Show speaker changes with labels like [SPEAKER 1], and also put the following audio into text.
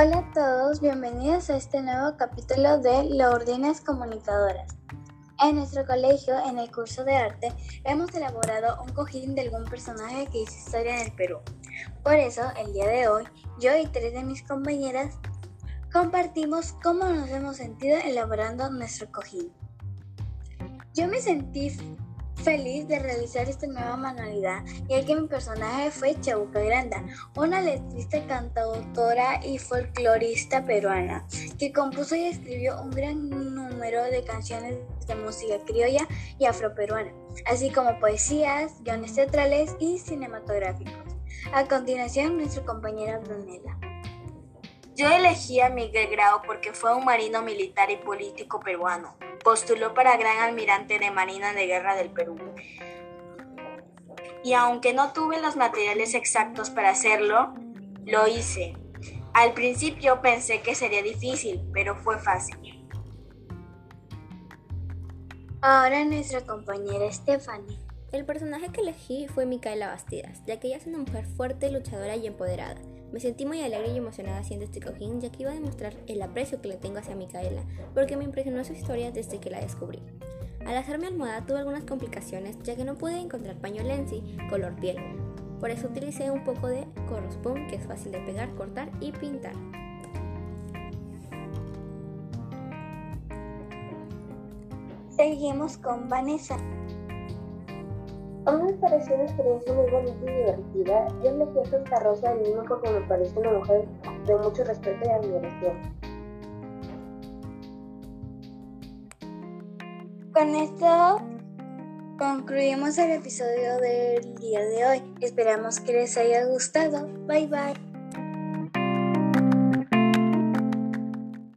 [SPEAKER 1] Hola a todos, bienvenidos a este nuevo capítulo de Lourdinas Comunicadoras. En nuestro colegio, en el curso de arte, hemos elaborado un cojín de algún personaje que hizo historia en el Perú. Por eso, el día de hoy, yo y tres de mis compañeras compartimos cómo nos hemos sentido elaborando nuestro cojín. Yo me sentí feliz de realizar esta nueva manualidad, ya que mi personaje fue Chabuca Granda, una letrista, cantautora y folclorista peruana, que compuso y escribió un gran número de canciones de música criolla y afroperuana, así como poesías, guiones teatrales y cinematográficos. A continuación, nuestra compañera Brunella.
[SPEAKER 2] Yo elegí a Miguel Grau porque fue un marino militar y político peruano postuló para gran almirante de Marina de Guerra del Perú. Y aunque no tuve los materiales exactos para hacerlo, lo hice. Al principio pensé que sería difícil, pero fue fácil.
[SPEAKER 1] Ahora nuestra compañera Stephanie.
[SPEAKER 3] El personaje que elegí fue Micaela Bastidas, ya que ella es una mujer fuerte, luchadora y empoderada. Me sentí muy alegre y emocionada haciendo este cojín, ya que iba a demostrar el aprecio que le tengo hacia Micaela, porque me impresionó su historia desde que la descubrí. Al hacer mi almohada tuve algunas complicaciones, ya que no pude encontrar paño lenzi color piel. Por eso utilicé un poco de Corrospon, que es fácil de pegar, cortar y pintar.
[SPEAKER 1] Seguimos con Vanessa.
[SPEAKER 4] A mí me pareció una experiencia muy bonita y divertida. Yo elegí a Santa Rosa del mismo porque me parece una mujer de mucho respeto y admiración.
[SPEAKER 1] Con esto concluimos el episodio del día de hoy. Esperamos que les haya gustado. Bye bye.